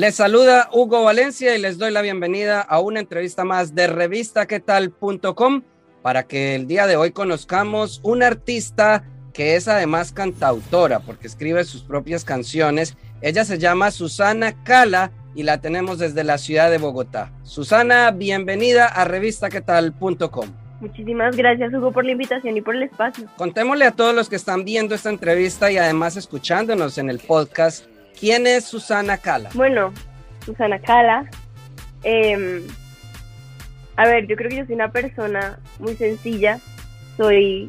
Les saluda Hugo Valencia y les doy la bienvenida a una entrevista más de revistaquetal.com para que el día de hoy conozcamos un artista que es además cantautora porque escribe sus propias canciones. Ella se llama Susana Cala y la tenemos desde la ciudad de Bogotá. Susana, bienvenida a revistaquetal.com. Muchísimas gracias Hugo por la invitación y por el espacio. Contémosle a todos los que están viendo esta entrevista y además escuchándonos en el podcast ¿Quién es Susana Cala? Bueno, Susana Cala. Em, a ver, yo creo que yo soy una persona muy sencilla. Soy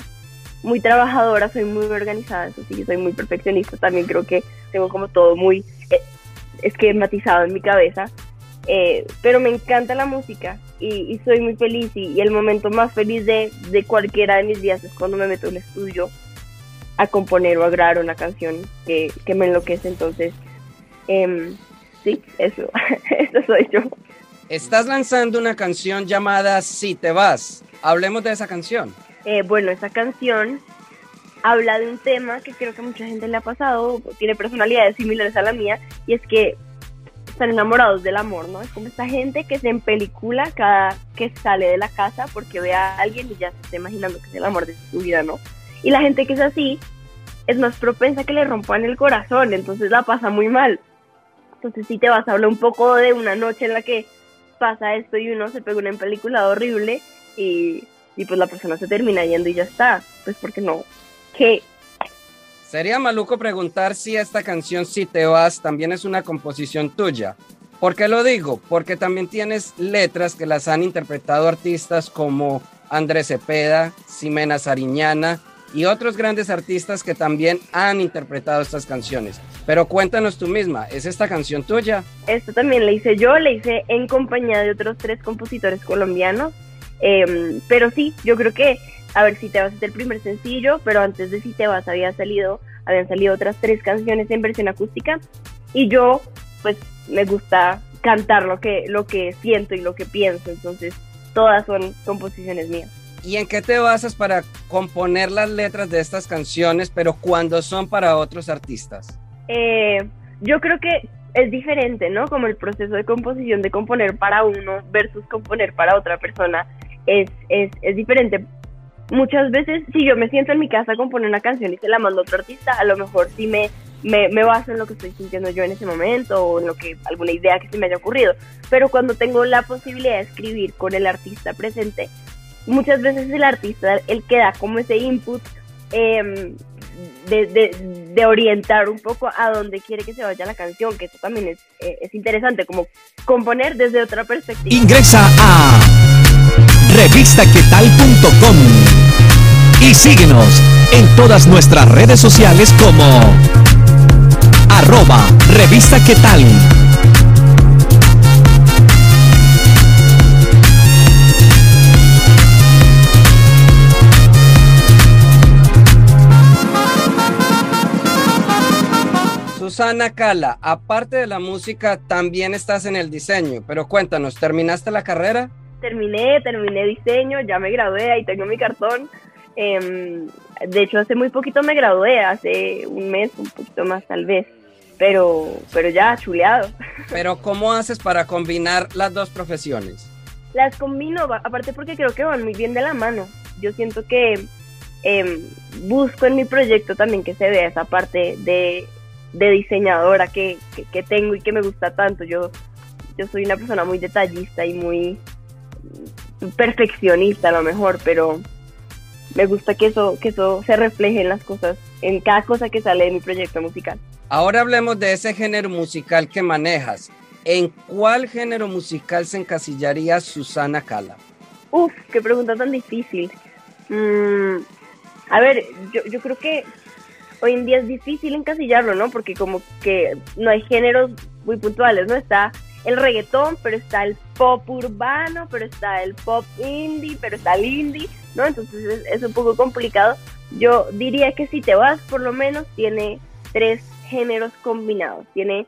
muy trabajadora, soy muy organizada, eso sí, soy muy perfeccionista. También creo que tengo como todo muy eh, esquematizado en mi cabeza. Eh, pero me encanta la música y, soy muy feliz y, el momento más feliz de, de, cualquiera de mis días es cuando me meto en el estudio a componer o a grabar una canción que, que me enloquece. Entonces, eh, sí, eso, eso soy yo. Estás lanzando una canción llamada Si te vas. Hablemos de esa canción. Eh, bueno, esa canción habla de un tema que creo que mucha gente le ha pasado, tiene personalidades similares a la mía, y es que están enamorados del amor, ¿no? Es como esta gente que se empelicula cada que sale de la casa porque ve a alguien y ya se está imaginando que es el amor de su vida, ¿no? Y la gente que es así es más propensa que le rompan el corazón, entonces la pasa muy mal. Entonces si te vas a hablar un poco de una noche en la que pasa esto y uno se pega una película horrible y, y pues la persona se termina yendo y ya está. Pues porque no, ¿qué? Sería maluco preguntar si esta canción Si te vas también es una composición tuya. ¿Por qué lo digo? Porque también tienes letras que las han interpretado artistas como Andrés Cepeda, Ximena Sariñana y otros grandes artistas que también han interpretado estas canciones. Pero cuéntanos tú misma, ¿es esta canción tuya? Esta también la hice yo, la hice en compañía de otros tres compositores colombianos. Em, pero sí, yo creo que, a ver, si te vas a el primer sencillo, pero antes de si te vas había salido, habían salido otras tres canciones en versión acústica y yo, pues, me gusta cantar lo que, lo que siento y lo que pienso, entonces todas son composiciones mías. ¿Y en qué te basas para componer las letras de estas canciones, pero cuando son para otros artistas? Eh, yo creo que es diferente, ¿no? Como el proceso de composición de componer para uno versus componer para otra persona es, es, es diferente. Muchas veces, si yo me siento en mi casa a componer una canción y se la mando a otro artista, a lo mejor sí me, me, me, baso en lo que estoy sintiendo yo en ese momento o en alguna idea que se me haya ocurrido. Pero cuando tengo la posibilidad de escribir con el artista presente, muchas veces el artista el que da como ese input em, de, orientar un poco a dónde quiere que se vaya la canción, que eso también es, eh, es interesante, como componer desde otra perspectiva. Ingresa a revistaquetal.com y síguenos en todas nuestras redes sociales como arroba revista. Susana Cala, aparte de la música, también estás en el diseño, pero cuéntanos, ¿terminaste la carrera? Terminé, terminé diseño, ya me gradué, ahí tengo mi cartón. Em, de hecho, hace muy poquito me gradué, hace un mes, un poquito más tal vez, pero, pero ya, chuleado. Pero ¿cómo haces para combinar las dos profesiones? Las combino, aparte porque creo que van muy bien de la mano. Yo siento que em, busco en mi proyecto también que se vea esa parte de de diseñadora que, que, tengo y que me gusta tanto. Yo, yo soy una persona muy detallista y muy perfeccionista a lo mejor, pero me gusta que eso, que eso se refleje en las cosas, en cada cosa que sale de mi proyecto musical. Ahora hablemos de ese género musical que manejas. ¿En cuál género musical se encasillaría Susana Cala? Uf, qué pregunta tan difícil. Mm, a ver, yo, yo creo que hoy en día es difícil encasillarlo, ¿no? Porque como que no hay géneros muy puntuales, ¿no? Está el reggaetón, pero está el pop urbano, pero está el pop indie, pero está el indie, ¿no? Entonces es, un poco complicado. Yo diría que si te vas, por lo menos tiene tres géneros combinados. Tiene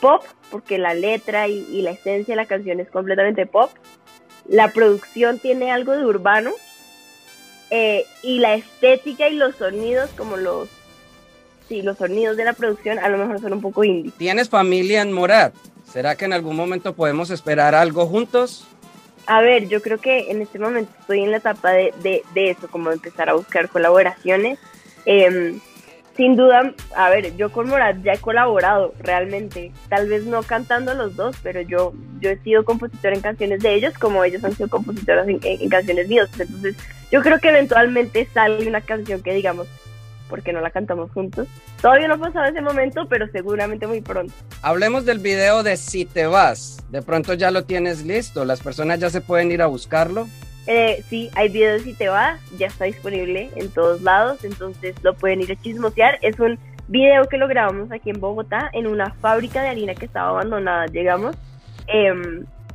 pop, porque la letra y, la esencia de la canción es completamente pop. La producción tiene algo de urbano. Eh, y la estética y los sonidos, como los sí, los sonidos de la producción a lo mejor son un poco indie. ¿Tienes familia en Morat? ¿Será que en algún momento podemos esperar algo juntos? A ver, yo creo que en este momento estoy en la etapa de, de, eso, como empezar a buscar colaboraciones. Em, sin duda, a ver, yo con Morat ya he colaborado realmente, tal vez no cantando los dos, pero yo, yo he sido compositor en canciones de ellos como ellos han sido compositores en, en canciones mías. Entonces, yo creo que eventualmente sale una canción que digamos, porque no la cantamos juntos. Todavía no ha pasado ese momento, pero seguramente muy pronto. Hablemos del video de Si te vas. De pronto ya lo tienes listo, las personas ya se pueden ir a buscarlo. Eh, sí, hay video de Si te vas, ya está disponible en todos lados, entonces lo pueden ir a chismosear. Es un video que lo grabamos aquí en Bogotá, en una fábrica de harina que estaba abandonada. Llegamos eh,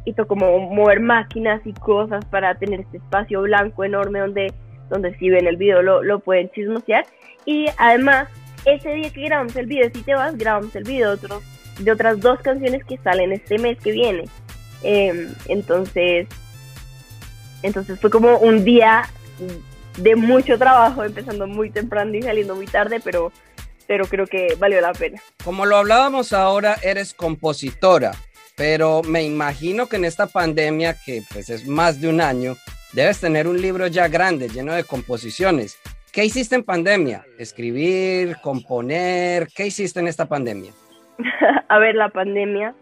y como mover máquinas y cosas para tener este espacio blanco enorme donde donde si ven el video lo, lo pueden chismosear. Y además, ese día que grabamos el video, si te vas, grabamos el video de, otras dos canciones que salen este mes que viene. Em, entonces, entonces fue como un día de mucho trabajo, empezando muy temprano y saliendo muy tarde, pero, pero creo que valió la pena. Como lo hablábamos ahora, eres compositora, pero me imagino que en esta pandemia, que pues es más de un año, debes tener un libro ya grande, lleno de composiciones. ¿Qué hiciste en pandemia? ¿Escribir, componer? ¿Qué hiciste en esta pandemia? a ver, la pandemia,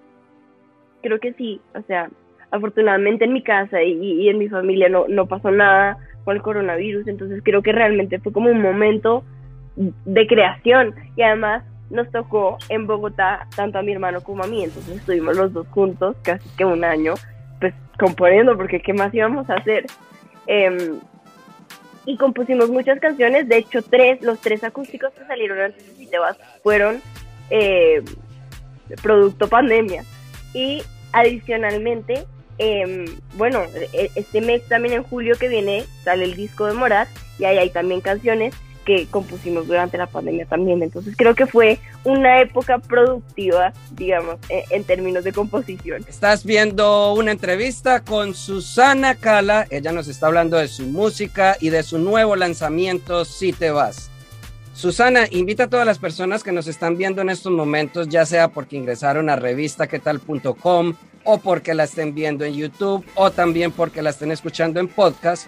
creo que sí, o sea, afortunadamente en mi casa y, en mi familia no, no pasó nada con el coronavirus, entonces creo que realmente fue como un momento de creación y además nos tocó en Bogotá tanto a mi hermano como a mí, entonces estuvimos los dos juntos casi que un año pues componiendo porque qué más íbamos a hacer. Em, y compusimos muchas canciones, de hecho tres, los tres acústicos que salieron antes de Si te vas fueron eh, producto pandemia. Y adicionalmente, em, bueno, e, este mes también en julio que viene sale el disco de Morat y ahí hay también canciones que compusimos durante la pandemia también. Entonces creo que fue una época productiva, digamos, e, en, términos de composición. Estás viendo una entrevista con Susana Cala. Ella nos está hablando de su música y de su nuevo lanzamiento, Si te vas. Susana, invita a todas las personas que nos están viendo en estos momentos, ya sea porque ingresaron a revistaquetal.com o porque la estén viendo en YouTube o también porque la estén escuchando en podcast,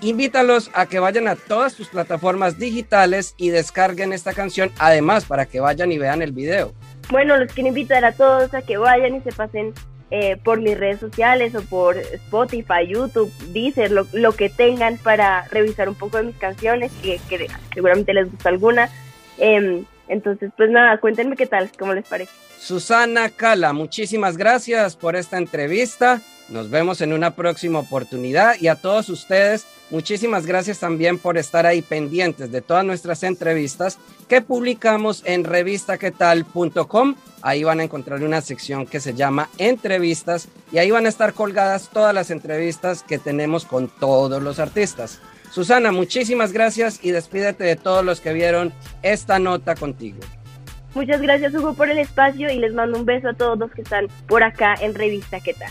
invítalos a que vayan a todas tus plataformas digitales y descarguen esta canción, además para que vayan y vean el video. Bueno, los quiero invitar a todos a que vayan y se pasen eh, por mis redes sociales o por Spotify, YouTube, Deezer, lo, lo, que tengan para revisar un poco de mis canciones, que, seguramente les gusta alguna. Em, entonces, pues nada, cuéntenme qué tal, cómo les parece. Susana Cala, muchísimas gracias por esta entrevista. Nos vemos en una próxima oportunidad y a todos ustedes, muchísimas gracias también por estar ahí pendientes de todas nuestras entrevistas que publicamos en revistaquetal.com. Ahí van a encontrar una sección que se llama entrevistas y ahí van a estar colgadas todas las entrevistas que tenemos con todos los artistas. Susana, muchísimas gracias y despídete de todos los que vieron esta nota contigo. Muchas gracias Hugo por el espacio y les mando un beso a todos los que están por acá en Revista ¿Qué tal?